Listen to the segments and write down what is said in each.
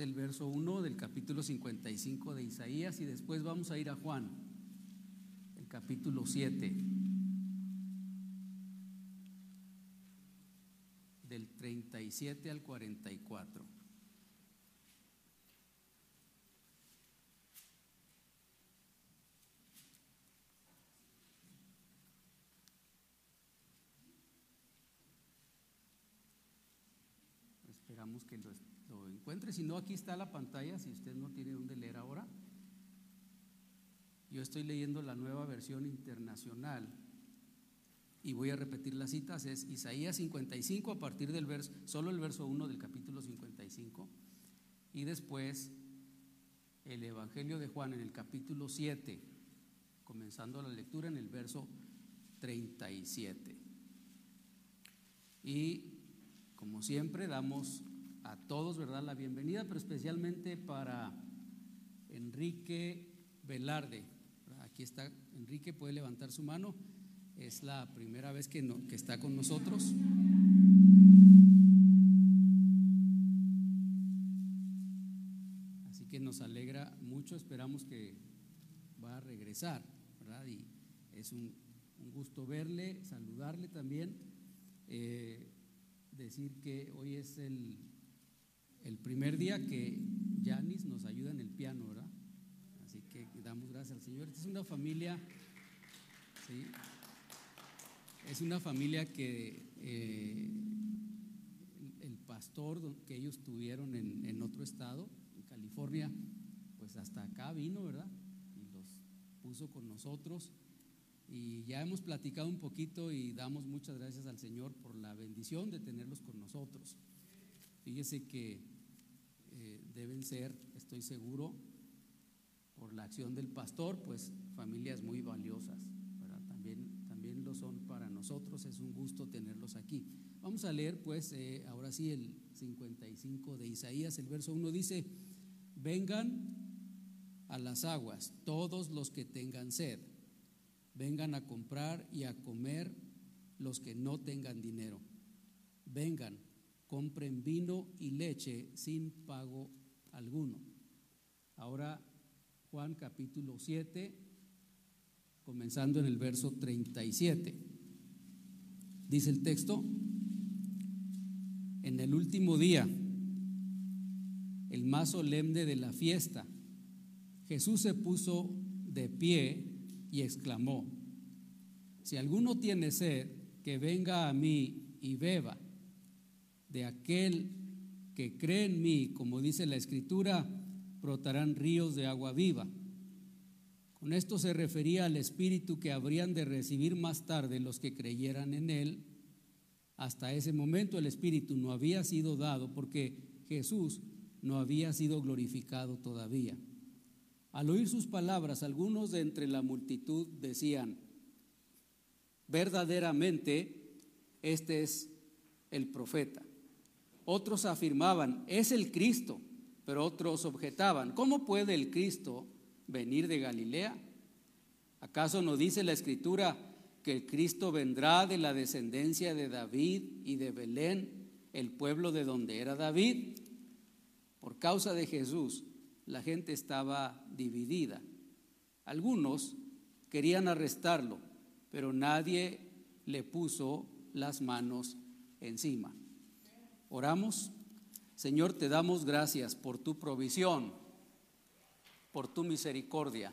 El verso 1 del capítulo 55 de Isaías y después vamos a ir a Juan, el capítulo 7, del 37 al 44. Esperamos que lo encuentre. Si no, aquí está la pantalla, si usted no tiene dónde leer ahora. Yo estoy leyendo la nueva versión internacional y voy a repetir las citas. Es Isaías 55 a partir del verso, solo el verso 1 del capítulo 55 y después el Evangelio de Juan en el capítulo 7, comenzando la lectura en el verso 37. Y como siempre damos a todos, ¿verdad? La bienvenida, pero especialmente para Enrique Velarde. Aquí está Enrique, puede levantar su mano. Es la primera vez que, no, que está con nosotros. Así que nos alegra mucho, esperamos que va a regresar, ¿verdad? Y es un, gusto verle, saludarle también. Eh, decir que hoy es el, el primer día que Yanis nos ayuda en el piano, ¿verdad? Así que damos gracias al Señor. Esta es una familia, ¿sí? es una familia que eh, el, pastor que ellos tuvieron en otro estado, en California, pues hasta acá vino, ¿verdad? Y los puso con nosotros. Y ya hemos platicado un poquito y damos muchas gracias al Señor por la bendición de tenerlos con nosotros. Fíjese que eh, deben ser, estoy seguro, por la acción del pastor, pues familias muy valiosas. También, también lo son para nosotros, es un gusto tenerlos aquí. Vamos a leer pues eh, ahora sí el 55 de Isaías, el verso 1 dice, vengan a las aguas todos los que tengan sed Vengan a comprar y a comer los que no tengan dinero. Vengan, compren vino y leche sin pago alguno. Ahora Juan capítulo 7, comenzando en el verso 37. Dice el texto, en el último día, el más solemne de la fiesta, Jesús se puso de pie y exclamó, si alguno tiene sed, que venga a mí y beba. De aquel que cree en mí, como dice la escritura, brotarán ríos de agua viva. Con esto se refería al Espíritu que habrían de recibir más tarde los que creyeran en Él. Hasta ese momento el Espíritu no había sido dado porque Jesús no había sido glorificado todavía. Al oír sus palabras, algunos de entre la multitud decían, verdaderamente este es el profeta. Otros afirmaban, es el Cristo, pero otros objetaban, ¿cómo puede el Cristo venir de Galilea? ¿Acaso no dice la escritura que el Cristo vendrá de la descendencia de David y de Belén, el pueblo de donde era David? Por causa de Jesús, la gente estaba dividida. Algunos querían arrestarlo, pero nadie le puso las manos encima. Oramos. Señor, te damos gracias por tu provisión, por tu misericordia,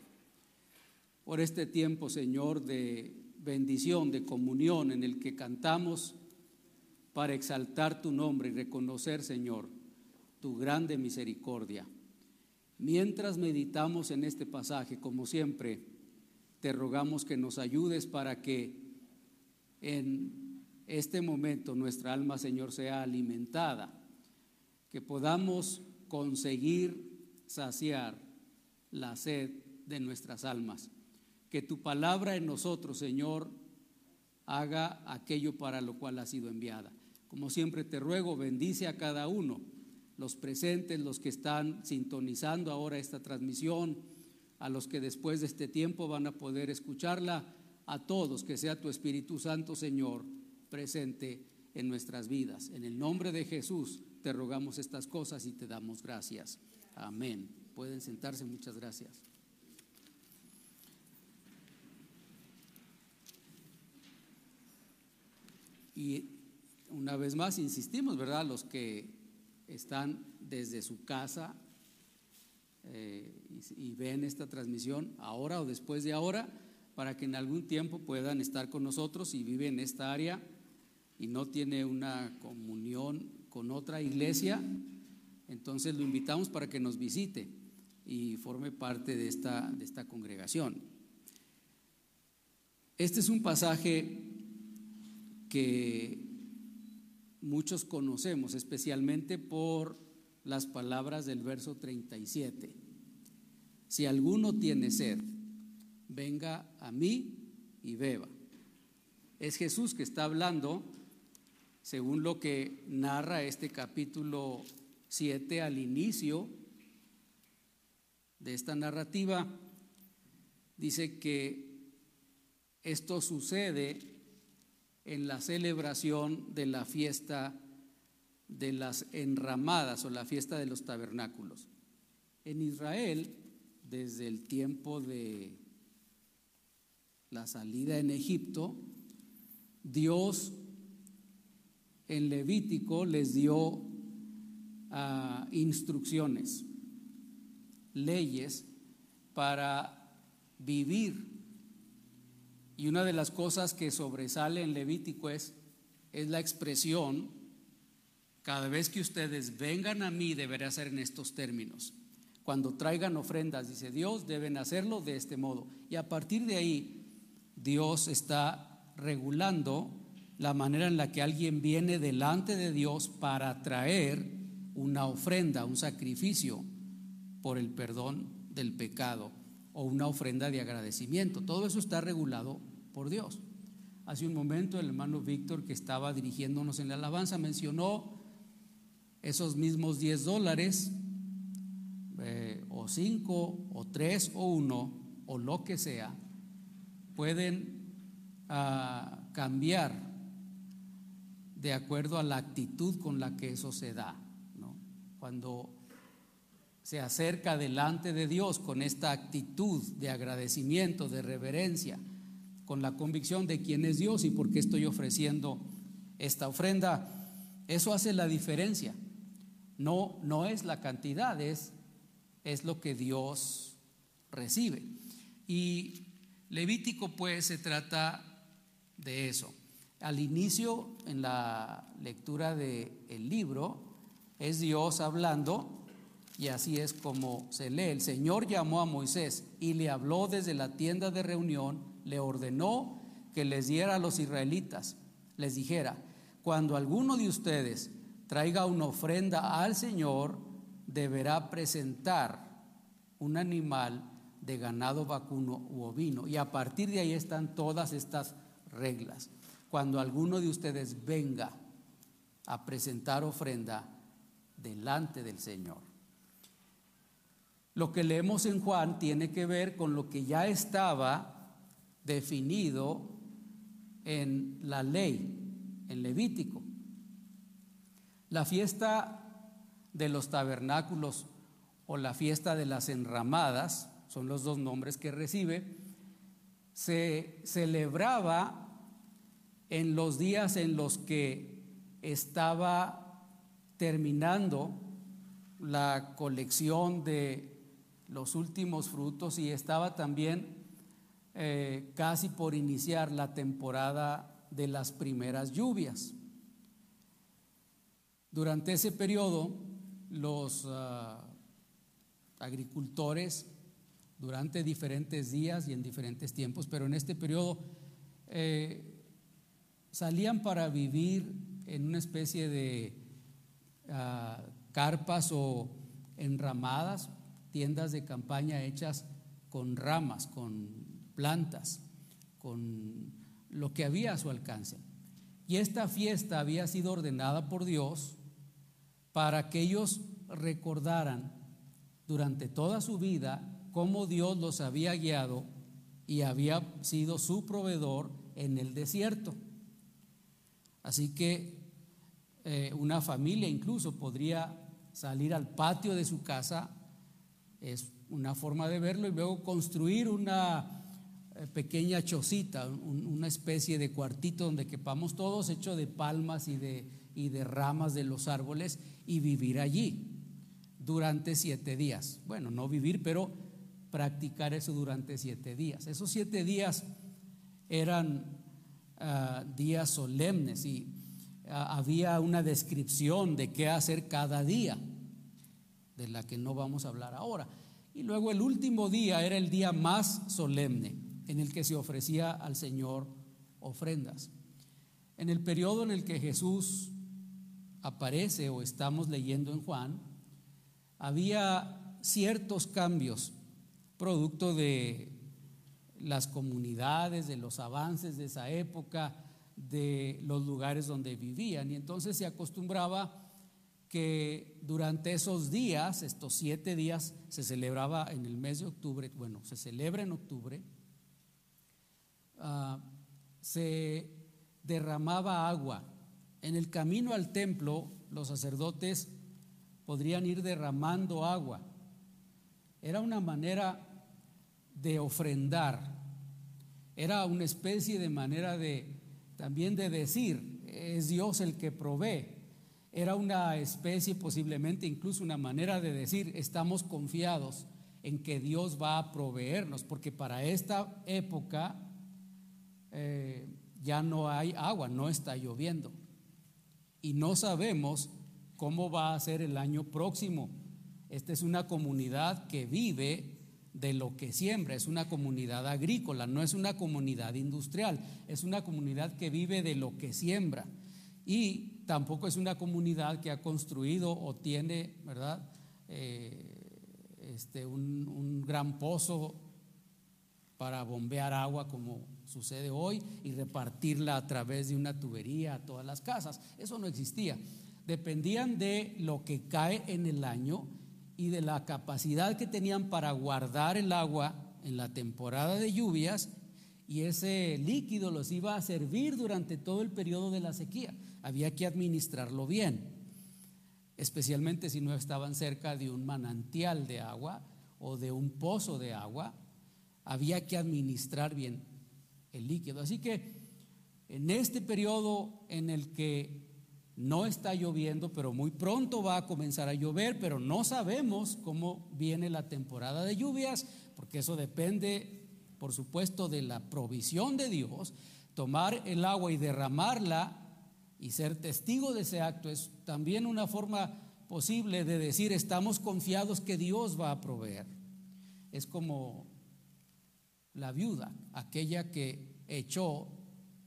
por este tiempo, Señor, de bendición, de comunión en el que cantamos para exaltar tu nombre y reconocer, Señor, tu grande misericordia. Mientras meditamos en este pasaje, como siempre, te rogamos que nos ayudes para que en este momento nuestra alma, Señor, sea alimentada, que podamos conseguir saciar la sed de nuestras almas, que tu palabra en nosotros, Señor, haga aquello para lo cual ha sido enviada. Como siempre te ruego, bendice a cada uno los presentes, los que están sintonizando ahora esta transmisión, a los que después de este tiempo van a poder escucharla, a todos, que sea tu Espíritu Santo, Señor, presente en nuestras vidas. En el nombre de Jesús te rogamos estas cosas y te damos gracias. Amén. Pueden sentarse, muchas gracias. Y una vez más insistimos, ¿verdad? Los que están desde su casa eh, y, y ven esta transmisión ahora o después de ahora, para que en algún tiempo puedan estar con nosotros y viven en esta área y no tiene una comunión con otra iglesia, entonces lo invitamos para que nos visite y forme parte de esta, de esta congregación. Este es un pasaje que muchos conocemos, especialmente por las palabras del verso 37. Si alguno tiene sed, venga a mí y beba. Es Jesús que está hablando, según lo que narra este capítulo 7 al inicio de esta narrativa, dice que esto sucede en la celebración de la fiesta de las enramadas o la fiesta de los tabernáculos. En Israel, desde el tiempo de la salida en Egipto, Dios en Levítico les dio ah, instrucciones, leyes para vivir y una de las cosas que sobresale en Levítico es, es la expresión, cada vez que ustedes vengan a mí deberá ser en estos términos. Cuando traigan ofrendas, dice Dios, deben hacerlo de este modo. Y a partir de ahí, Dios está regulando la manera en la que alguien viene delante de Dios para traer una ofrenda, un sacrificio por el perdón del pecado o una ofrenda de agradecimiento. Todo eso está regulado por Dios. Hace un momento el hermano Víctor, que estaba dirigiéndonos en la alabanza, mencionó esos mismos 10 dólares, eh, o 5, o 3, o 1, o lo que sea, pueden ah, cambiar de acuerdo a la actitud con la que eso se da. Cuando se acerca delante de Dios con esta actitud de agradecimiento, de reverencia, con la convicción de quién es Dios y por qué estoy ofreciendo esta ofrenda, eso hace la diferencia. No, no es la cantidad, es, es lo que Dios recibe. Y Levítico pues se trata de eso. Al inicio, en la lectura del el libro, es Dios hablando y así es como se lee. El Señor llamó a Moisés y le habló desde la tienda de reunión, le ordenó que les diera a los israelitas, les dijera, cuando alguno de ustedes traiga una ofrenda al Señor, deberá presentar un animal de ganado vacuno u ovino. Y a partir de ahí están todas estas reglas. Cuando alguno de ustedes venga a presentar ofrenda delante del Señor, lo que leemos en Juan tiene que ver con lo que ya estaba definido en la ley, en Levítico. La fiesta de los tabernáculos o la fiesta de las enramadas, son los dos nombres que recibe, se celebraba en los días en los que estaba terminando la colección de los últimos frutos y estaba también eh, casi por iniciar la temporada de las primeras lluvias. Durante ese periodo, los ah, agricultores, durante diferentes días y en diferentes tiempos, pero en este periodo, eh, salían para vivir en una especie de ah, carpas o enramadas tiendas de campaña hechas con ramas, con plantas, con lo que había a su alcance. Y esta fiesta había sido ordenada por Dios para que ellos recordaran durante toda su vida cómo Dios los había guiado y había sido su proveedor en el desierto. Así que eh, una familia incluso podría salir al patio de su casa, es una forma de verlo, y luego construir una eh, pequeña chocita, una especie de cuartito donde quepamos todos, hecho de palmas y de, y de ramas de los árboles, y vivir allí durante siete días. Bueno, no vivir, pero practicar eso durante siete días. Esos siete días eran ah, días solemnes y ah, había una descripción de qué hacer cada día, de la que no vamos a hablar ahora. Y luego el último día era el día más solemne en el que se ofrecía al Señor ofrendas. En el periodo en el que Jesús aparece o estamos leyendo en Juan, había ciertos cambios producto de las comunidades, de los avances de esa época, de los lugares donde vivían. Y entonces se acostumbraba que durante esos días, estos siete días, se celebraba en el mes de octubre, bueno, se celebra en octubre, ah, se derramaba agua. En el camino al templo, los sacerdotes podrían ir derramando agua. Era una manera de ofrendar. Era una especie de manera de también de decir, es Dios el que provee. Era una especie, posiblemente incluso una manera de decir, estamos confiados en que Dios va a proveernos, porque para esta época eh, ya no hay agua, no está lloviendo. Y no sabemos cómo va a ser el año próximo. Esta es una comunidad que vive de lo que siembra, es una comunidad agrícola, no es una comunidad industrial, es una comunidad que vive de lo que siembra. Y tampoco es una comunidad que ha construido o tiene, ¿verdad? Eh, este, un, un gran pozo para bombear agua como sucede hoy y repartirla a través de una tubería a todas las casas. Eso no existía. Dependían de lo que cae en el año y de la capacidad que tenían para guardar el agua en la temporada de lluvias y ese líquido los iba a servir durante todo el periodo de la sequía. Había que administrarlo bien, especialmente si no estaban cerca de un manantial de agua o de un pozo de agua, había que administrar bien el líquido. Así que en este periodo en el que no está lloviendo, pero muy pronto va a comenzar a llover, pero no sabemos cómo viene la temporada de lluvias, porque eso depende, por supuesto, de la provisión de Dios. Tomar el agua y derramarla y ser testigo de ese acto es también una forma posible de decir estamos confiados que Dios va a proveer. Es como la viuda, aquella que echó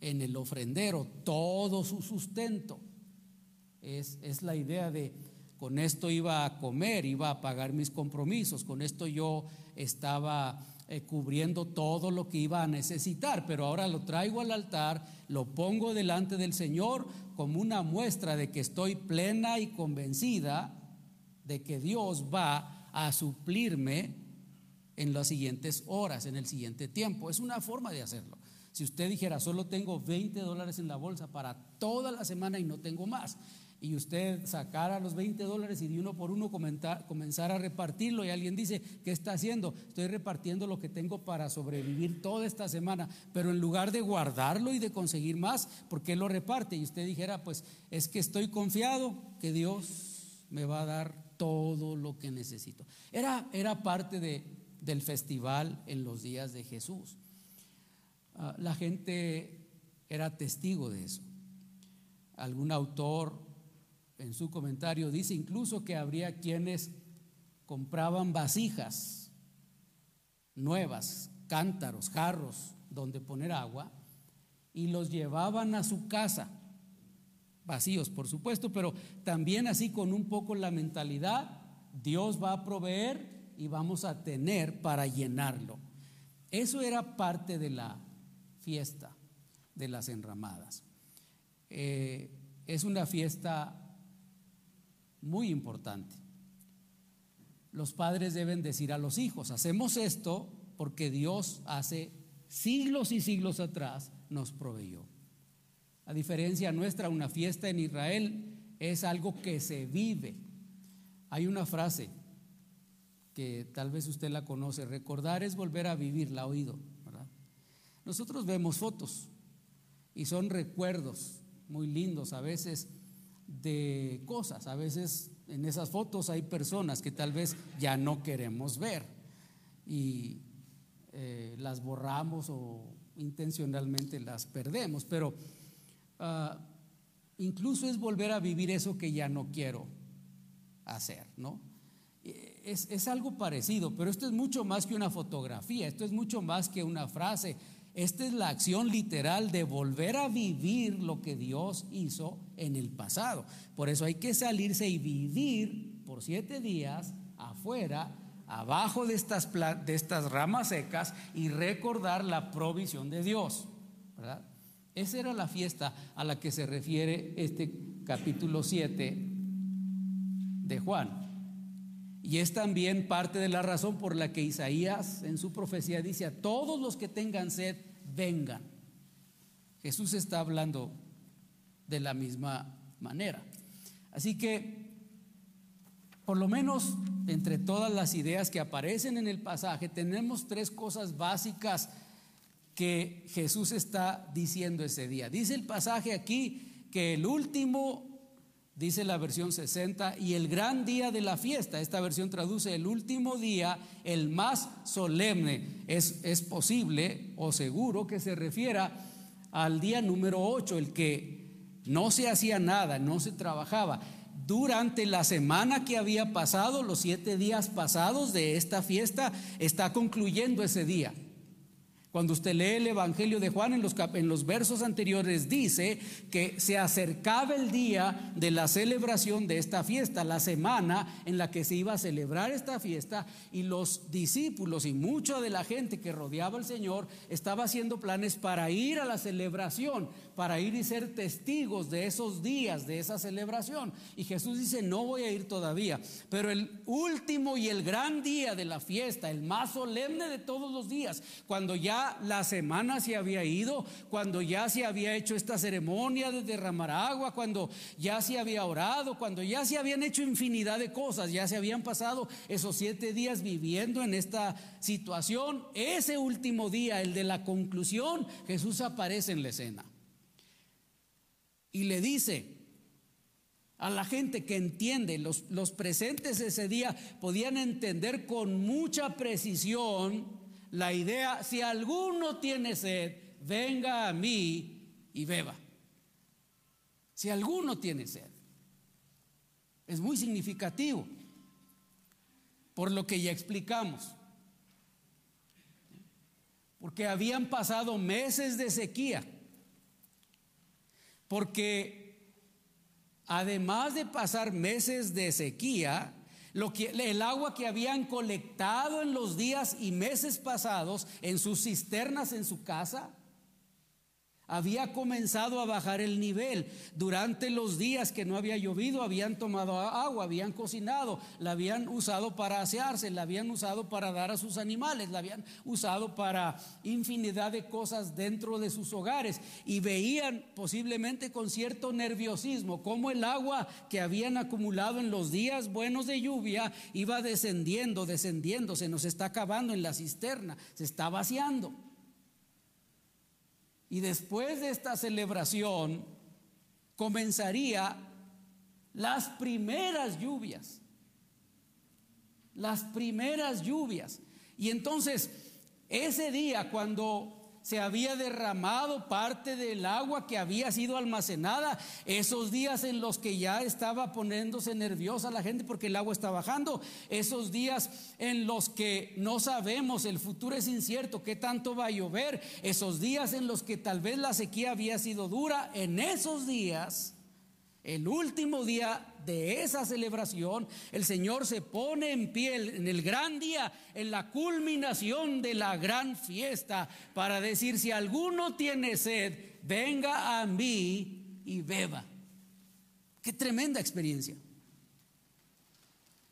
en el ofrendero todo su sustento es, la idea de con esto iba a comer, iba a pagar mis compromisos, con esto yo estaba eh, cubriendo todo lo que iba a necesitar, pero ahora lo traigo al altar, lo pongo delante del Señor como una muestra de que estoy plena y convencida de que Dios va a suplirme en las siguientes horas, en el siguiente tiempo. Es una forma de hacerlo. Si usted dijera, solo tengo 20 dólares en la bolsa para toda la semana y no tengo más, y usted sacara los 20 dólares y de uno por uno comenzar a repartirlo y alguien dice, ¿qué está haciendo? Estoy repartiendo lo que tengo para sobrevivir toda esta semana, pero en lugar de guardarlo y de conseguir más, ¿por qué lo reparte? Y usted dijera, pues es que estoy confiado que Dios me va a dar todo lo que necesito. Era, era parte de, del festival en los días de Jesús. Ah, la gente era testigo de eso. Algún autor en su comentario dice incluso que habría quienes compraban vasijas nuevas, cántaros, jarros donde poner agua y los llevaban a su casa, vacíos por supuesto, pero también así con un poco la mentalidad, Dios va a proveer y vamos a tener para llenarlo. Eso era parte de la fiesta de las enramadas. Eh, es una fiesta muy importante. Los padres deben decir a los hijos, hacemos esto porque Dios hace siglos y siglos atrás nos proveyó. A diferencia nuestra, una fiesta en Israel es algo que se vive. Hay una frase que tal vez usted la conoce, recordar es volver a vivir, la ha oído. Nosotros vemos fotos y son recuerdos muy lindos a veces de cosas, a veces en esas fotos hay personas que tal vez ya no queremos ver y eh, las borramos o intencionalmente las perdemos, pero ah, incluso es volver a vivir eso que ya no quiero hacer, ¿no? Es, es, algo parecido, pero esto es mucho más que una fotografía, esto es mucho más que una frase, esta es la acción literal de volver a vivir lo que Dios hizo en el pasado. Por eso hay que salirse y vivir por siete días afuera, abajo de estas, ramas secas y recordar la provisión de Dios. Esa era la fiesta a la que se refiere este capítulo 7 de Juan. Y es también parte de la razón por la que Isaías en su profecía dice, a todos los que tengan sed, vengan. Jesús está hablando de la misma manera. Así que, por lo menos entre todas las ideas que aparecen en el pasaje, tenemos tres cosas básicas que Jesús está diciendo ese día. Dice el pasaje aquí que el último, dice la versión 60, y el gran día de la fiesta, esta versión traduce el último día, el más solemne. Es, es posible o seguro que se refiera al día número 8, el que no se hacía nada, no se trabajaba. Durante la semana que había pasado, los siete días pasados de esta fiesta, está concluyendo ese día. Cuando usted lee el Evangelio de Juan en los, en los, versos anteriores dice que se acercaba el día de la celebración de esta fiesta, la semana en la que se iba a celebrar esta fiesta y los discípulos y mucha de la gente que rodeaba al Señor estaba haciendo planes para ir a la celebración, para ir y ser testigos de esos días, de esa celebración. Y Jesús dice, no voy a ir todavía, pero el último y el gran día de la fiesta, el más solemne de todos los días, cuando ya la semana se había ido, cuando ya se había hecho esta ceremonia de derramar agua, cuando ya se había orado, cuando ya se habían hecho infinidad de cosas, ya se habían pasado esos siete días viviendo en esta situación, ese último día, el de la conclusión, Jesús aparece en la escena y le dice, a la gente que entiende, los, los, presentes ese día podían entender con mucha precisión la idea, si alguno tiene sed, venga a mí y beba. Si alguno tiene sed. Es muy significativo, por lo que ya explicamos. Porque habían pasado meses de sequía. Porque además de pasar meses de sequía, lo que, el agua que habían colectado en los días y meses pasados en sus cisternas en su casa había comenzado a bajar el nivel. Durante los días que no había llovido, habían tomado agua, habían cocinado, la habían usado para asearse, la habían usado para dar a sus animales, la habían usado para infinidad de cosas dentro de sus hogares y veían posiblemente con cierto nerviosismo cómo el agua que habían acumulado en los días buenos de lluvia iba descendiendo, descendiendo, se nos está acabando en la cisterna, se está vaciando. Y después de esta celebración comenzaría las primeras lluvias. Las primeras lluvias. Y entonces, ese día cuando se había derramado parte del agua que había sido almacenada. Esos días en los que ya estaba poniéndose nerviosa la gente porque el agua está bajando. Esos días en los que no sabemos, el futuro es incierto, qué tanto va a llover. Esos días en los que tal vez la sequía había sido dura. En esos días el último día de esa celebración, el Señor se pone en pie en el gran día, en la culminación de la gran fiesta, para decir, si alguno tiene sed, venga a mí y beba. Qué tremenda experiencia.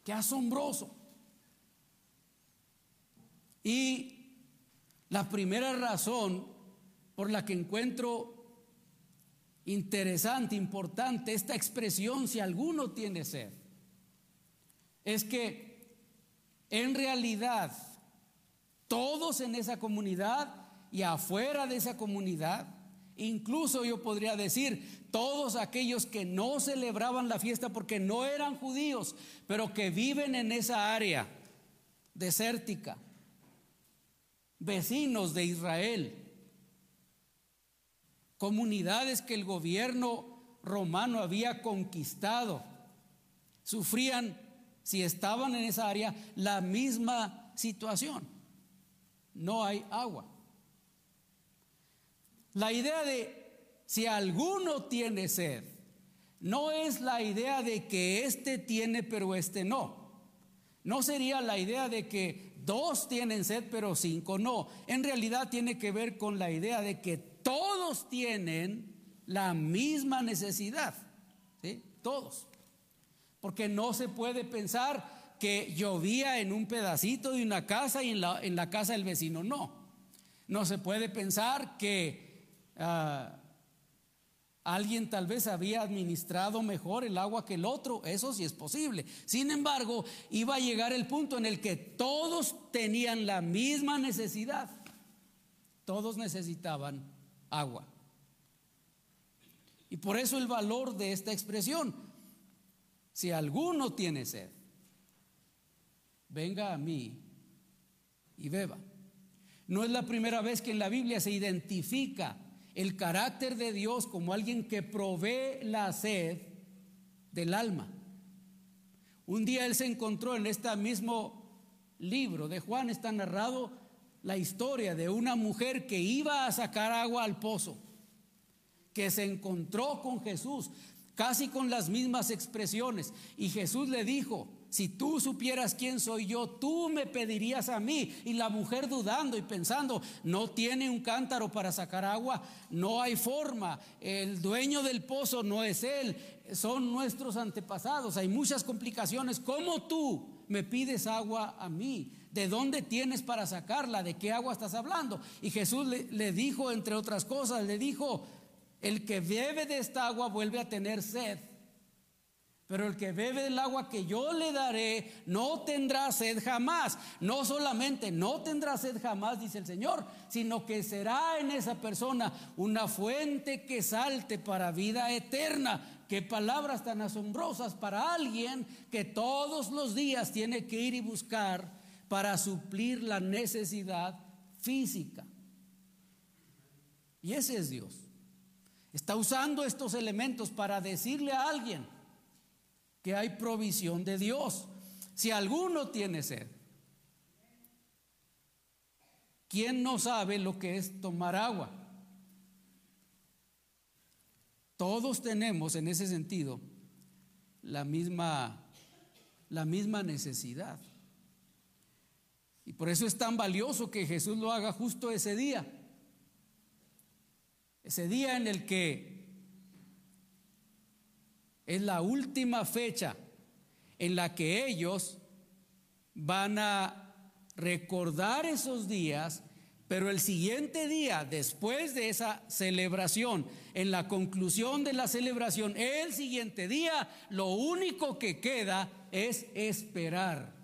Qué asombroso. Y la primera razón por la que encuentro interesante, importante, esta expresión, si alguno tiene sed, es que en realidad todos en esa comunidad y afuera de esa comunidad, incluso yo podría decir, todos aquellos que no celebraban la fiesta porque no eran judíos, pero que viven en esa área desértica, vecinos de Israel, comunidades que el gobierno romano había conquistado, sufrían, si estaban en esa área, la misma situación. No hay agua. La idea de si alguno tiene sed, no es la idea de que este tiene pero este no. No sería la idea de que dos tienen sed pero cinco no. En realidad tiene que ver con la idea de que todos tienen la misma necesidad, ¿sí? Todos. Porque no se puede pensar que llovía en un pedacito de una casa y en la, en la casa del vecino no. No se puede pensar que ah, alguien tal vez había administrado mejor el agua que el otro, eso sí es posible. Sin embargo, iba a llegar el punto en el que todos tenían la misma necesidad. Todos necesitaban agua. Y por eso el valor de esta expresión. Si alguno tiene sed, venga a mí y beba. No es la primera vez que en la Biblia se identifica el carácter de Dios como alguien que provee la sed del alma. Un día él se encontró en este mismo libro de Juan, está narrado la historia de una mujer que iba a sacar agua al pozo, que se encontró con Jesús, casi con las mismas expresiones, y Jesús le dijo, si tú supieras quién soy yo, tú me pedirías a mí. Y la mujer dudando y pensando, no tiene un cántaro para sacar agua, no hay forma, el dueño del pozo no es él, son nuestros antepasados, hay muchas complicaciones. ¿Cómo tú me pides agua a mí? ¿De dónde tienes para sacarla? ¿De qué agua estás hablando? Y Jesús le, dijo, entre otras cosas, le dijo, el que bebe de esta agua vuelve a tener sed. Pero el que bebe del agua que yo le daré no tendrá sed jamás. No solamente no tendrá sed jamás, dice el Señor, sino que será en esa persona una fuente que salte para vida eterna. Qué palabras tan asombrosas para alguien que todos los días tiene que ir y buscar para suplir la necesidad física. Y ese es Dios. Está usando estos elementos para decirle a alguien que hay provisión de Dios. Si alguno tiene sed, ¿quién no sabe lo que es tomar agua? Todos tenemos en ese sentido la misma, la misma necesidad. Por eso es tan valioso que Jesús lo haga justo ese día. Ese día en el que es la última fecha en la que ellos van a recordar esos días, pero el siguiente día, después de esa celebración, en la conclusión de la celebración, el siguiente día, lo único que queda es esperar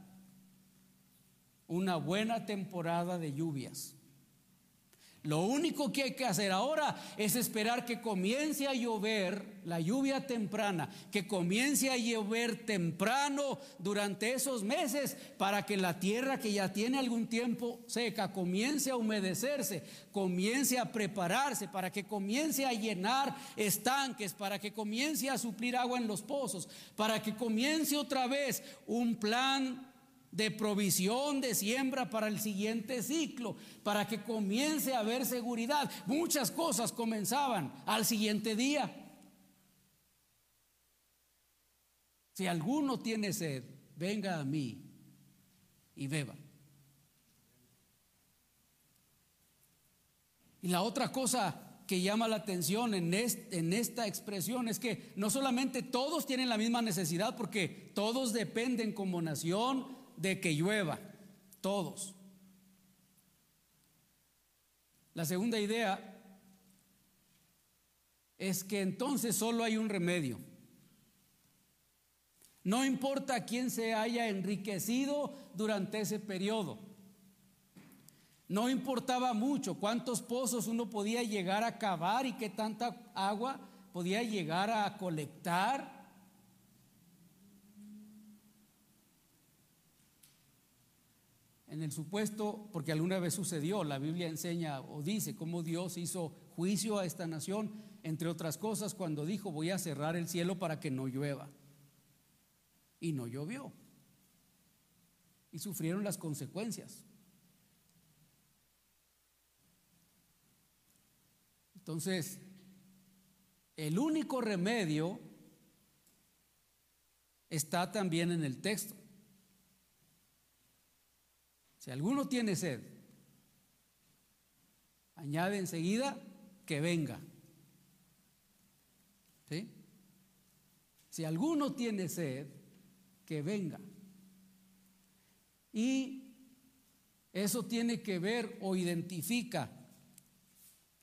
una buena temporada de lluvias. Lo único que hay que hacer ahora es esperar que comience a llover la lluvia temprana, que comience a llover temprano durante esos meses para que la tierra que ya tiene algún tiempo seca comience a humedecerse, comience a prepararse, para que comience a llenar estanques, para que comience a suplir agua en los pozos, para que comience otra vez un plan de provisión de siembra para el siguiente ciclo, para que comience a haber seguridad. Muchas cosas comenzaban al siguiente día. Si alguno tiene sed, venga a mí y beba. Y la otra cosa que llama la atención en, en, esta expresión es que no solamente todos tienen la misma necesidad, porque todos dependen como nación de que llueva, todos. La segunda idea es que entonces solo hay un remedio. No importa quién se haya enriquecido durante ese periodo. No importaba mucho cuántos pozos uno podía llegar a cavar y qué tanta agua podía llegar a colectar. En el supuesto, porque alguna vez sucedió, la Biblia enseña o dice cómo Dios hizo juicio a esta nación, entre otras cosas, cuando dijo voy a cerrar el cielo para que no llueva. Y no llovió. Y sufrieron las consecuencias. Entonces, el único remedio está también en el texto. Si alguno tiene sed, añade enseguida que venga. Si alguno tiene sed, que venga. Y eso tiene que ver o identifica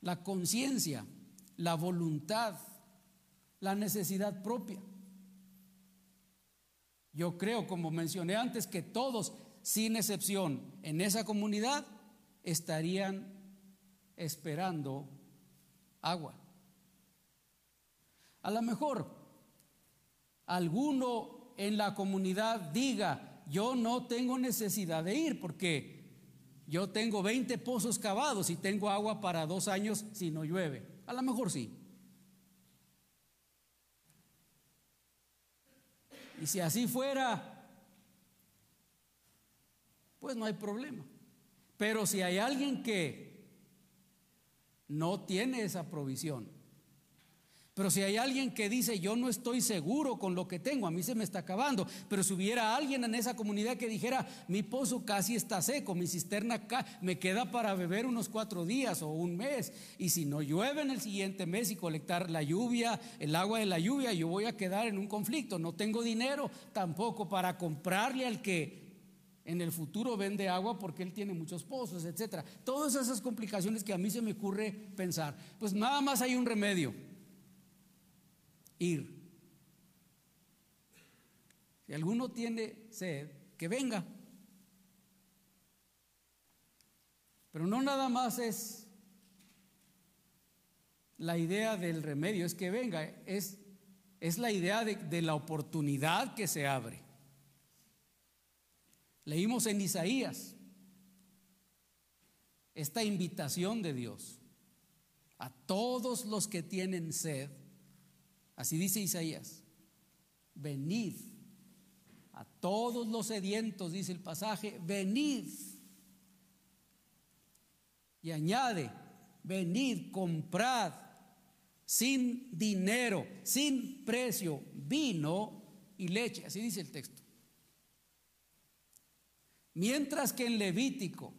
la conciencia, la voluntad, la necesidad propia. Yo creo, como mencioné antes, que todos, sin excepción, en esa comunidad estarían esperando agua. A lo mejor alguno en la comunidad diga, yo no tengo necesidad de ir porque yo tengo 20 pozos cavados y tengo agua para dos años si no llueve. A lo mejor sí. Y si así fuera, pues no hay problema. Pero si hay alguien que no tiene esa provisión, pero si hay alguien que dice, yo no estoy seguro con lo que tengo, a mí se me está acabando, pero si hubiera alguien en esa comunidad que dijera, mi pozo casi está seco, mi cisterna me queda para beber unos cuatro días o un mes, y si no llueve en el siguiente mes y colectar la lluvia, el agua de la lluvia, yo voy a quedar en un conflicto, no tengo dinero tampoco para comprarle al que en el futuro vende agua porque él tiene muchos pozos, etcétera. Todas esas complicaciones que a mí se me ocurre pensar, pues nada más hay un remedio ir. Si alguno tiene sed, que venga. Pero no nada más es la idea del remedio, es que venga, es, es la idea de, de la oportunidad que se abre. Leímos en Isaías esta invitación de Dios a todos los que tienen sed, Así dice Isaías, venid a todos los sedientos, dice el pasaje, venid. Y añade, venid, comprad sin dinero, sin precio, vino y leche. Así dice el texto. Mientras que en Levítico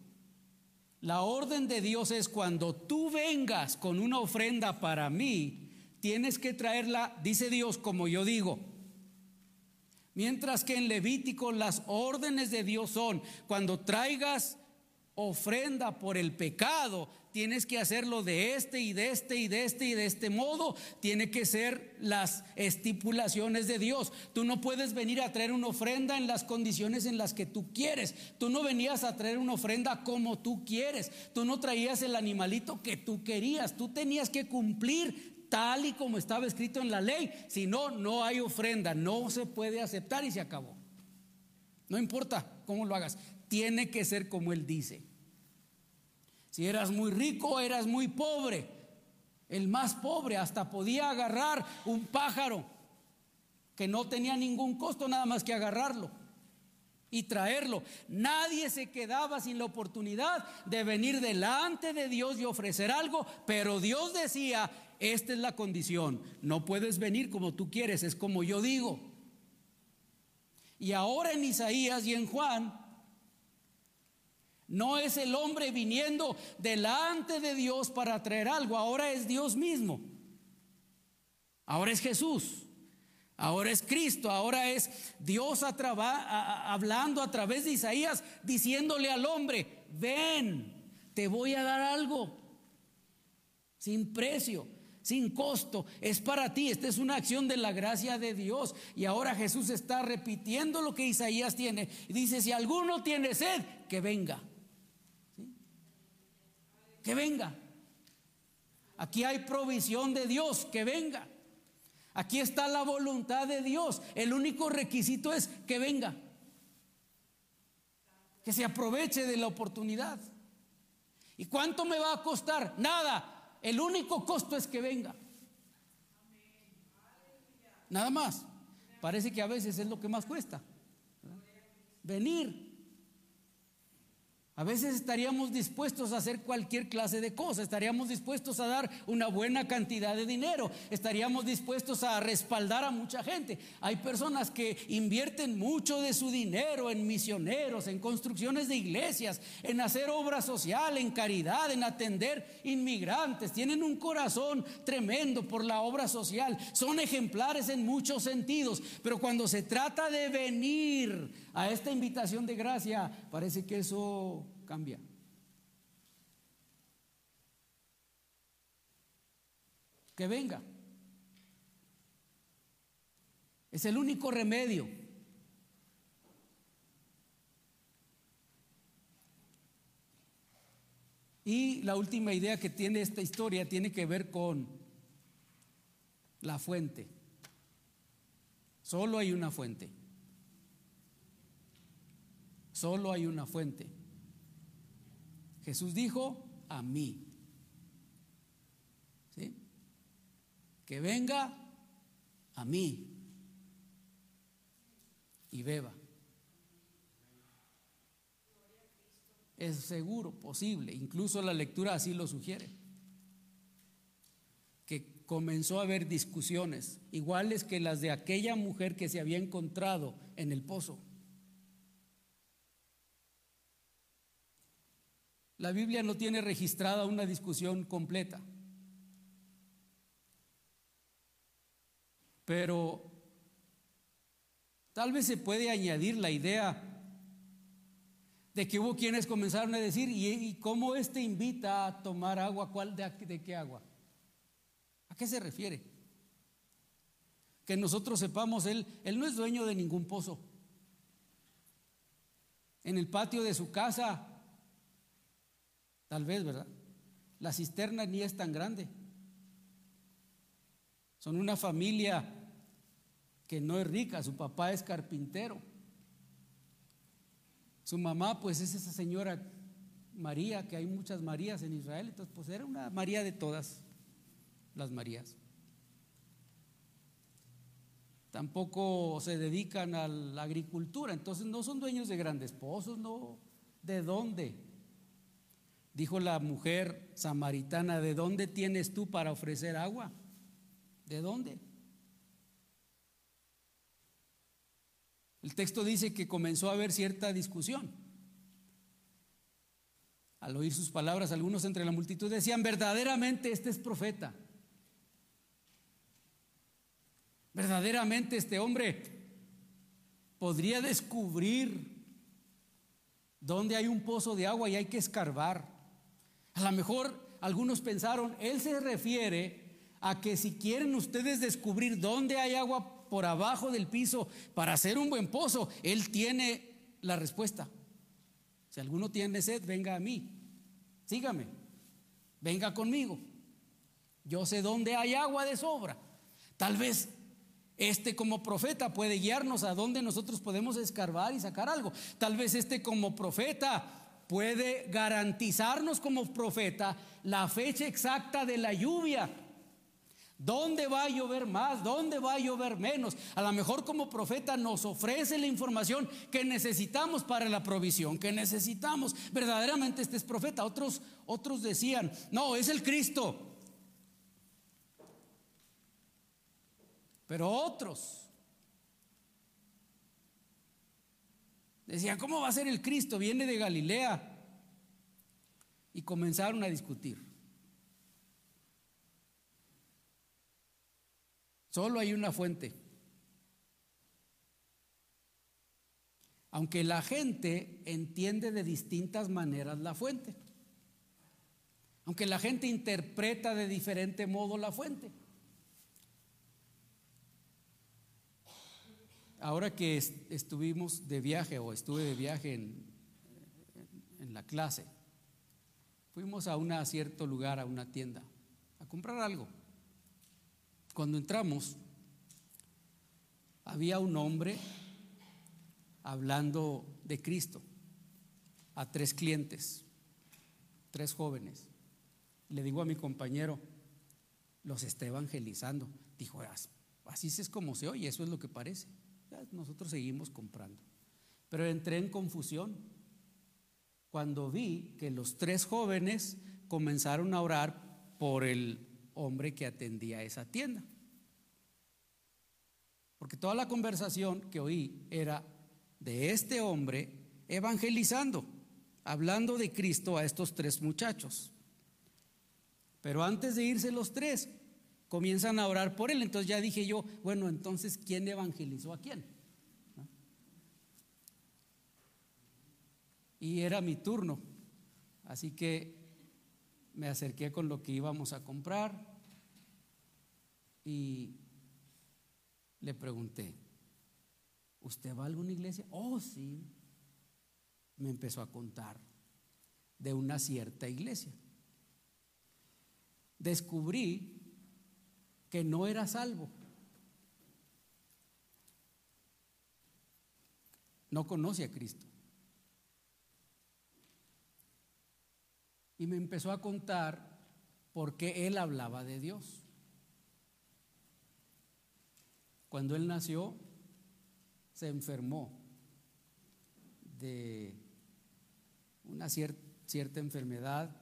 la orden de Dios es cuando tú vengas con una ofrenda para mí, tienes que traerla, dice Dios, como yo digo. Mientras que en Levítico las órdenes de Dios son, cuando traigas ofrenda por el pecado, tienes que hacerlo de este y de este y de este y de este modo. Tiene que ser las estipulaciones de Dios. Tú no puedes venir a traer una ofrenda en las condiciones en las que tú quieres. Tú no venías a traer una ofrenda como tú quieres. Tú no traías el animalito que tú querías. Tú tenías que cumplir tal y como estaba escrito en la ley. Si no, no hay ofrenda, no se puede aceptar y se acabó. No importa cómo lo hagas, tiene que ser como Él dice. Si eras muy rico, eras muy pobre. El más pobre hasta podía agarrar un pájaro que no tenía ningún costo nada más que agarrarlo y traerlo. Nadie se quedaba sin la oportunidad de venir delante de Dios y ofrecer algo, pero Dios decía, esta es la condición. No puedes venir como tú quieres, es como yo digo. Y ahora en Isaías y en Juan, no es el hombre viniendo delante de Dios para traer algo, ahora es Dios mismo. Ahora es Jesús. Ahora es Cristo, ahora es Dios hablando a través de Isaías, diciéndole al hombre, ven, te voy a dar algo sin precio. sin costo, es para ti, esta es una acción de la gracia de Dios. Y ahora Jesús está repitiendo lo que Isaías tiene. Y dice, si alguno tiene sed, que venga. Que venga. Aquí hay provisión de Dios, que venga. Aquí está la voluntad de Dios. El único requisito es que venga. Que se aproveche de la oportunidad. ¿Y cuánto me va a costar? Nada. El único costo es que venga. Nada más. Parece que a veces es lo que más cuesta. Venir. A veces estaríamos dispuestos a hacer cualquier clase de cosa, estaríamos dispuestos a dar una buena cantidad de dinero, estaríamos dispuestos a respaldar a mucha gente. Hay personas que invierten mucho de su dinero en misioneros, en construcciones de iglesias, en hacer obra social, en caridad, en atender inmigrantes. Tienen un corazón tremendo por la obra social, son ejemplares en muchos sentidos, pero cuando se trata de venir a esta invitación de gracia, parece que eso cambia. Que venga. Es el único remedio. Y la última idea que tiene esta historia tiene que ver con la fuente. Solo hay una fuente. Solo hay una fuente. Jesús dijo, a mí. Que venga a mí y beba. Es seguro, posible, incluso la lectura así lo sugiere. Que comenzó a haber discusiones, iguales que las de aquella mujer que se había encontrado en el pozo. La Biblia no tiene registrada una discusión completa. Pero tal vez se puede añadir la idea de que hubo quienes comenzaron a decir, ¿y, cómo este invita a tomar agua? ¿Cuál de, de qué agua? ¿A qué se refiere? Que nosotros sepamos, él, él no es dueño de ningún pozo. En el patio de su casa Tal vez, ¿verdad? La cisterna ni es tan grande. Son una familia que no es rica, su papá es carpintero. Su mamá pues es esa señora María, que hay muchas Marías en Israel, entonces pues era una María de todas las Marías. Tampoco se dedican a la agricultura, entonces no son dueños de grandes pozos, no. ¿De dónde? Dijo la mujer samaritana, ¿de dónde tienes tú para ofrecer agua? ¿De dónde? El texto dice que comenzó a haber cierta discusión. Al oír sus palabras, algunos entre la multitud decían, verdaderamente este es profeta. Verdaderamente este hombre podría descubrir dónde hay un pozo de agua y hay que escarbar. A lo mejor algunos pensaron, él se refiere a que si quieren ustedes descubrir dónde hay agua por abajo del piso para hacer un buen pozo, él tiene la respuesta. Si alguno tiene sed, venga a mí, sígame, venga conmigo. Yo sé dónde hay agua de sobra. Tal vez este como profeta puede guiarnos a dónde nosotros podemos escarbar y sacar algo. Tal vez este como profeta puede garantizarnos como profeta la fecha exacta de la lluvia. ¿Dónde va a llover más? ¿Dónde va a llover menos? A lo mejor como profeta nos ofrece la información que necesitamos para la provisión, que necesitamos. Verdaderamente este es profeta. Otros, otros decían, no, es el Cristo. Pero otros Decían, ¿cómo va a ser el Cristo? Viene de Galilea. Y comenzaron a discutir. Solo hay una fuente. Aunque la gente entiende de distintas maneras la fuente. aunque la gente interpreta de diferente modo la fuente. Ahora que estuvimos de viaje o estuve de viaje en, la clase, fuimos a, un cierto lugar, a una tienda, a comprar algo. Cuando entramos, había un hombre hablando de Cristo a tres clientes, tres jóvenes. Le digo a mi compañero, los está evangelizando. Dijo, así es como se oye, eso es lo que parece. Nosotros seguimos comprando. Pero entré en confusión cuando vi que los tres jóvenes comenzaron a orar por el hombre que atendía esa tienda. Porque toda la conversación que oí era de este hombre evangelizando, hablando de Cristo a estos tres muchachos. Pero antes de irse los tres, comienzan a orar por él. Entonces ya dije yo, bueno, entonces, ¿quién evangelizó a quién? Y era mi turno. Así que me acerqué con lo que íbamos a comprar y le pregunté, ¿usted va a alguna iglesia? Oh, sí. Me empezó a contar de una cierta iglesia descubrí que no era salvo. No conoce a Cristo. Y me empezó a contar por qué él hablaba de Dios. Cuando él nació, se enfermó de una cierta enfermedad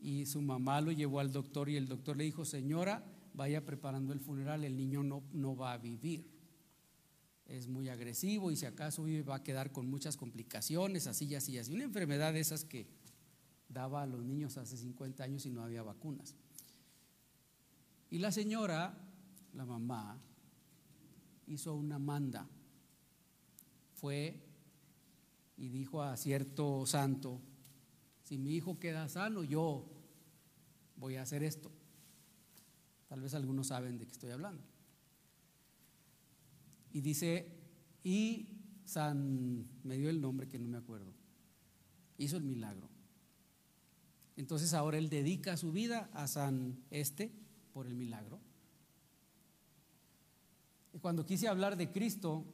y su mamá lo llevó al doctor y el doctor le dijo, señora, vaya preparando el funeral, el niño no, no va a vivir. Es muy agresivo y si acaso vive va a quedar con muchas complicaciones, así y así y así. Una enfermedad de esas que daba a los niños hace 50 años y no había vacunas. Y la señora, la mamá, hizo una manda. Fue y dijo a cierto santo, si mi hijo queda sano, yo voy a hacer esto. Tal vez algunos saben de qué estoy hablando. Y dice, y San, me dio el nombre que no me acuerdo, hizo el milagro. Entonces ahora él dedica su vida a San Este por el milagro. Y cuando quise hablar de Cristo,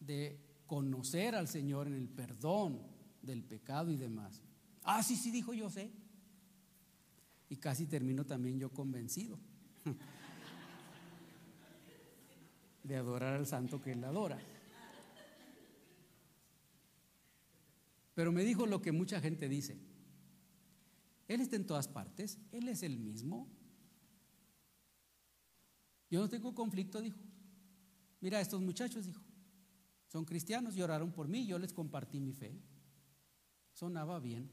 de conocer al Señor en el perdón del pecado y demás. Ah, sí, sí, dijo yo sé. Y casi termino también yo convencido de adorar al santo que él adora. Pero me dijo lo que mucha gente dice. Él está en todas partes, Él es el mismo. Yo no tengo conflicto, dijo. Mira, estos muchachos, dijo, son cristianos y oraron por mí, yo les compartí mi fe. Sonaba bien.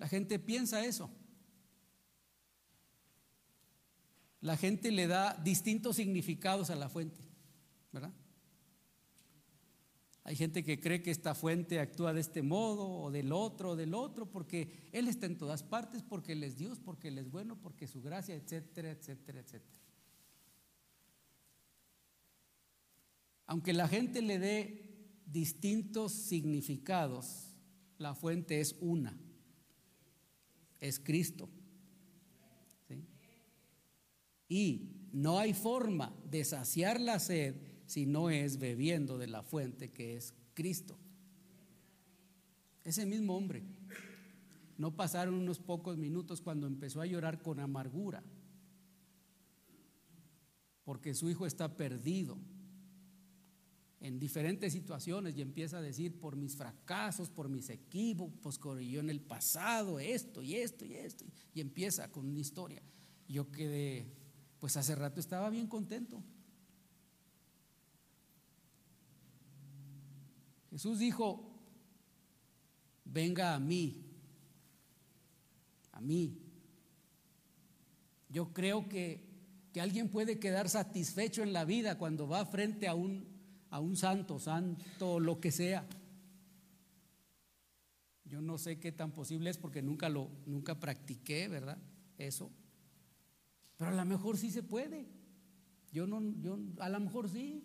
La gente piensa eso. La gente le da distintos significados a la fuente, ¿verdad? Hay gente que cree que esta fuente actúa de este modo o del otro o del otro porque Él está en todas partes, porque Él es Dios, porque Él es bueno, porque su gracia, etcétera, etcétera, etcétera. Aunque la gente le dé distintos significados, la fuente es una es Cristo. Y no hay forma de saciar la sed si no es bebiendo de la fuente que es Cristo. Ese mismo hombre. No pasaron unos pocos minutos cuando empezó a llorar con amargura, porque su hijo está perdido en diferentes situaciones y empieza a decir por mis fracasos, por mis equívocos, por yo en el pasado, esto y esto y esto, y empieza con una historia. Yo quedé, pues hace rato estaba bien contento. Jesús dijo, venga a mí, a mí. Yo creo que, que alguien puede quedar satisfecho en la vida cuando va frente a un a un santo, santo, lo que sea. Yo no sé qué tan posible es porque nunca lo nunca practiqué, ¿verdad? Eso. Pero a lo mejor sí se puede. Yo no yo a lo mejor sí.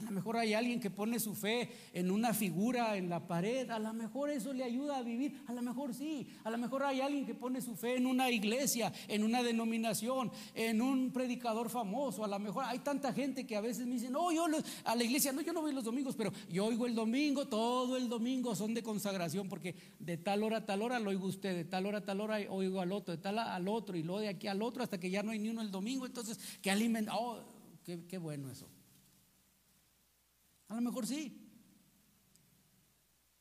A lo mejor hay alguien que pone su fe en una figura en la pared. A lo mejor eso le ayuda a vivir. A lo mejor sí. A lo mejor hay alguien que pone su fe en una iglesia, en una denominación, en un predicador famoso. A lo mejor hay tanta gente que a veces me dicen, no, yo a la iglesia, no, yo no voy los domingos, pero yo oigo el domingo, todo el domingo son de consagración, porque de tal hora a tal hora lo oigo usted, de tal hora a tal hora oigo al otro, de tal al otro, y luego de aquí al otro, hasta que ya no hay ni uno el domingo. Entonces, que alimenta, oh, qué, qué bueno eso. A lo mejor sí.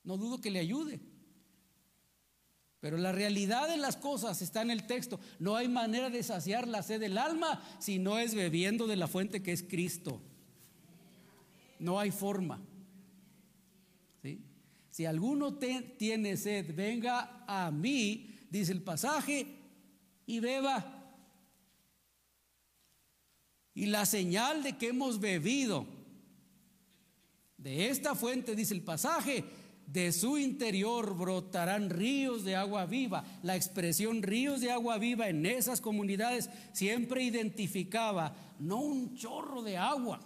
No dudo que le ayude. Pero la realidad de las cosas está en el texto. No hay manera de saciar la sed del alma si no es bebiendo de la fuente que es Cristo. No hay forma. Si alguno tiene sed, venga a mí, dice el pasaje, y beba. Y la señal de que hemos bebido de esta fuente, dice el pasaje, de su interior brotarán ríos de agua viva. La expresión ríos de agua viva en esas comunidades siempre identificaba no un chorro de agua,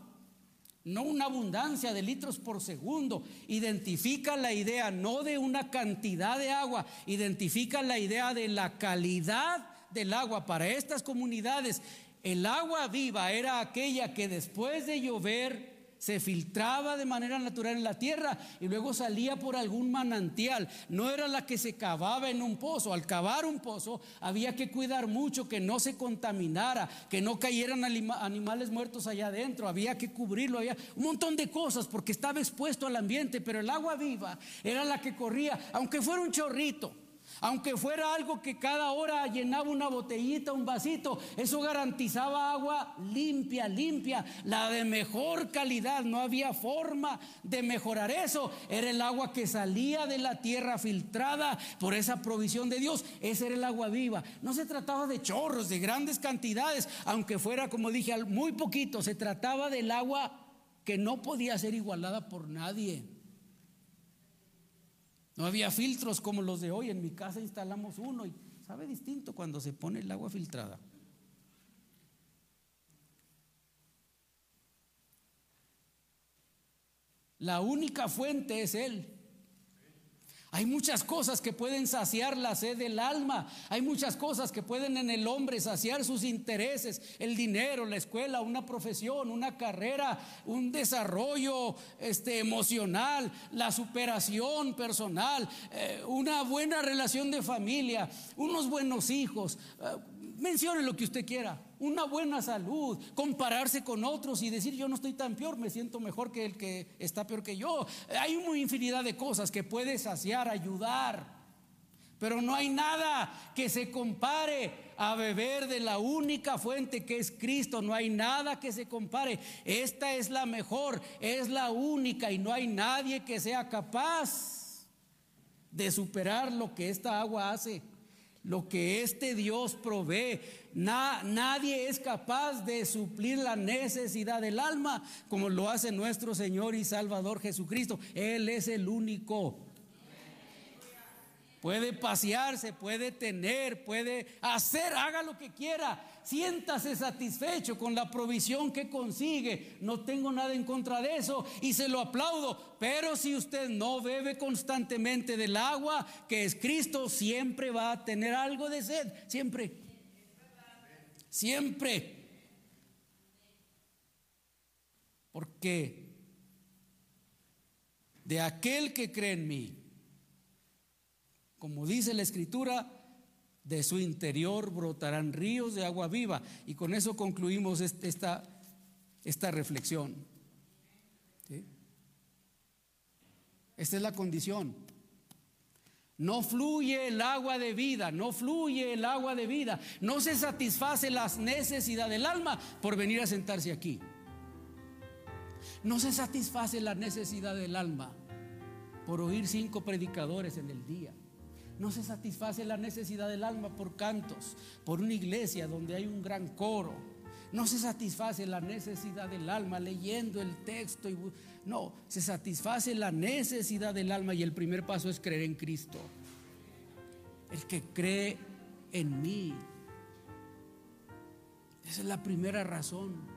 no una abundancia de litros por segundo. Identifica la idea no de una cantidad de agua, identifica la idea de la calidad del agua. Para estas comunidades, el agua viva era aquella que después de llover se filtraba de manera natural en la tierra y luego salía por algún manantial. No era la que se cavaba en un pozo. Al cavar un pozo había que cuidar mucho que no se contaminara, que no cayeran animales muertos allá adentro. Había que cubrirlo, había un montón de cosas porque estaba expuesto al ambiente, pero el agua viva era la que corría, aunque fuera un chorrito. Aunque fuera algo que cada hora llenaba una botellita, un vasito, eso garantizaba agua limpia, limpia, la de mejor calidad. No había forma de mejorar eso. Era el agua que salía de la tierra filtrada por esa provisión de Dios. Ese era el agua viva. No se trataba de chorros, de grandes cantidades, aunque fuera, como dije, muy poquito. Se trataba del agua que no podía ser igualada por nadie. No había filtros como los de hoy. En mi casa instalamos uno y sabe distinto cuando se pone el agua filtrada. La única fuente es Él. Hay muchas cosas que pueden saciar la sed del alma. Hay muchas cosas que pueden en el hombre saciar sus intereses, el dinero, la escuela, una profesión, una carrera, un desarrollo este, emocional, la superación personal, eh, una buena relación de familia, unos buenos hijos. Eh, Mencione lo que usted quiera. Una buena salud, compararse con otros y decir yo no estoy tan peor, me siento mejor que el que está peor que yo. Hay una infinidad de cosas que puede saciar, ayudar. Pero no hay nada que se compare a beber de la única fuente que es Cristo. No hay nada que se compare. Esta es la mejor, es la única y no hay nadie que sea capaz de superar lo que esta agua hace lo que este Dios provee. nadie es capaz de suplir la necesidad del alma como lo hace nuestro Señor y Salvador Jesucristo. Él es el único. Puede pasearse, puede tener, puede hacer, haga lo que quiera. Siéntase satisfecho con la provisión que consigue. No tengo nada en contra de eso y se lo aplaudo. Pero si usted no bebe constantemente del agua que es Cristo, siempre va a tener algo de sed. Siempre. Siempre. Porque de aquel que cree en mí, como dice la escritura, de su interior brotarán ríos de agua viva. Y con eso concluimos esta, esta reflexión. Esta es la condición. No fluye el agua de vida, no fluye el agua de vida. No se satisface las necesidades del alma por venir a sentarse aquí. No se satisface la necesidad del alma por oír cinco predicadores en el día. No se satisface la necesidad del alma por cantos, por una iglesia donde hay un gran coro. No se satisface la necesidad del alma leyendo el texto. Y, no, se satisface la necesidad del alma y el primer paso es creer en Cristo. El que cree en mí. Esa es la primera razón.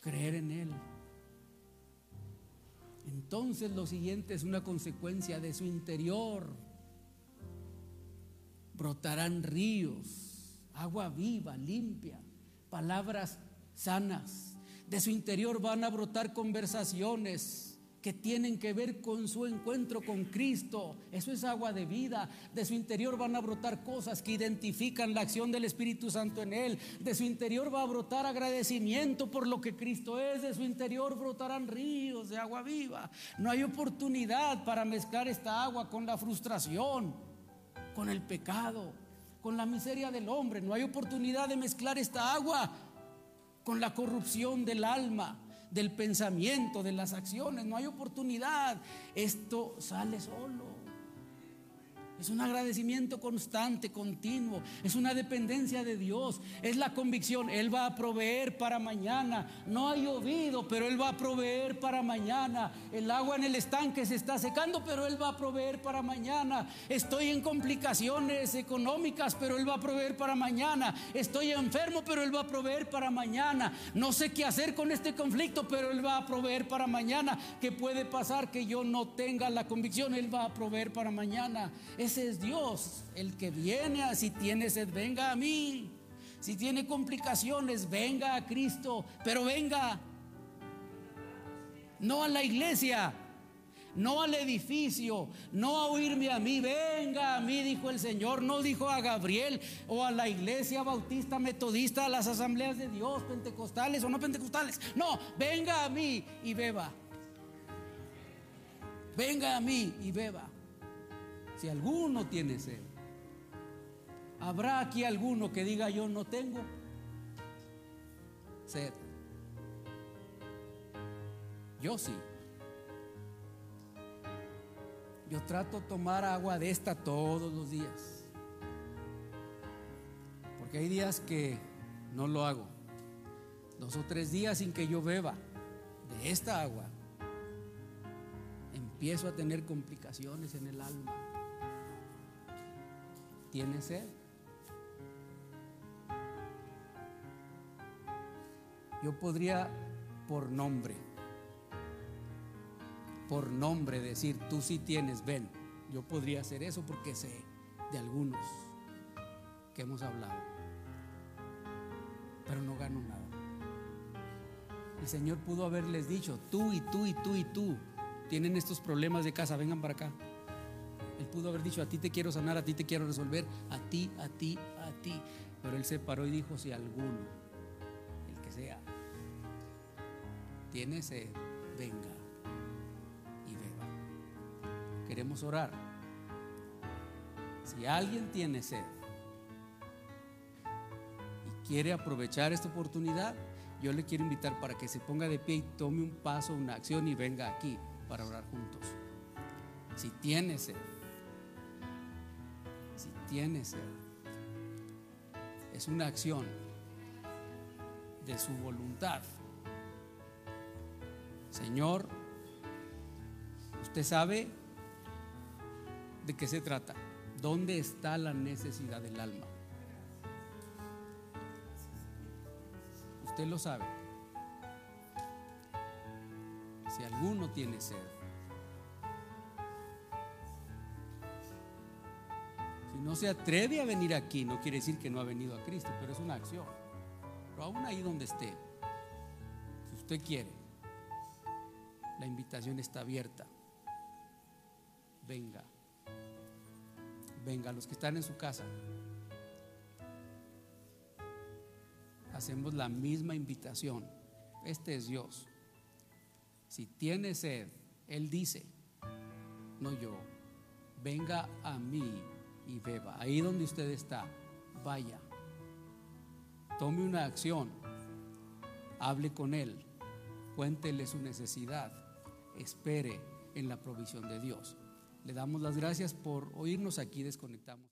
Creer en Él. Entonces lo siguiente es una consecuencia de su interior. Brotarán ríos, agua viva, limpia, palabras sanas. De su interior van a brotar conversaciones que tienen que ver con su encuentro con Cristo. Eso es agua de vida. De su interior van a brotar cosas que identifican la acción del Espíritu Santo en él. De su interior va a brotar agradecimiento por lo que Cristo es. De su interior brotarán ríos de agua viva. No hay oportunidad para mezclar esta agua con la frustración, con el pecado, con la miseria del hombre. No hay oportunidad de mezclar esta agua con la corrupción del alma del pensamiento, de las acciones, no hay oportunidad. Esto sale solo. Es un agradecimiento constante, continuo. Es una dependencia de Dios. Es la convicción. Él va a proveer para mañana. No ha llovido, pero Él va a proveer para mañana. El agua en el estanque se está secando, pero Él va a proveer para mañana. Estoy en complicaciones económicas, pero Él va a proveer para mañana. Estoy enfermo, pero Él va a proveer para mañana. No sé qué hacer con este conflicto, pero Él va a proveer para mañana. ¿Qué puede pasar que yo no tenga la convicción? Él va a proveer para mañana. Es Dios, el que viene, si tiene sed, venga a mí. Si tiene complicaciones, venga a Cristo, pero venga. No a la iglesia, no al edificio, no a oírme a mí, venga a mí, dijo el Señor, no dijo a Gabriel o a la iglesia bautista, metodista, a las asambleas de Dios, pentecostales o no pentecostales, no, venga a mí y beba. Venga a mí y beba. Si alguno tiene sed, ¿habrá aquí alguno que diga yo no tengo sed? Yo sí. Yo trato de tomar agua de esta todos los días. Porque hay días que no lo hago. Dos o tres días sin que yo beba de esta agua. Empiezo a tener complicaciones en el alma. ¿Tiene sed? Yo podría por nombre, por nombre decir, tú sí tienes, ven. Yo podría hacer eso porque sé de algunos que hemos hablado, pero no gano nada. El Señor pudo haberles dicho, tú y tú y tú y tú tienen estos problemas de casa, vengan para acá. Él pudo haber dicho, a ti te quiero sanar, a ti te quiero resolver, a ti, a ti, a ti. Pero él se paró y dijo, si alguno, el que sea, tiene sed, venga y beba. Queremos orar. Si alguien tiene sed y quiere aprovechar esta oportunidad, yo le quiero invitar para que se ponga de pie y tome un paso, una acción y venga aquí para orar juntos. Si tiene sed, tiene sed. Es una acción de su voluntad. Señor, usted sabe de qué se trata. ¿Dónde está la necesidad del alma? Usted lo sabe. Si alguno tiene sed, no se atreve a venir aquí, no quiere decir que no ha venido a Cristo, pero es una acción. Pero aún ahí donde esté, si usted quiere, la invitación está abierta. Venga, venga, los que están en su casa. Hacemos la misma invitación. Este es Dios. Si tiene sed, Él dice, no yo, venga a mí y beba. Ahí donde usted está, vaya. Tome una acción. Hable con Él. Cuéntele su necesidad. Espere en la provisión de Dios. Le damos las gracias por oírnos aquí. Desconectamos.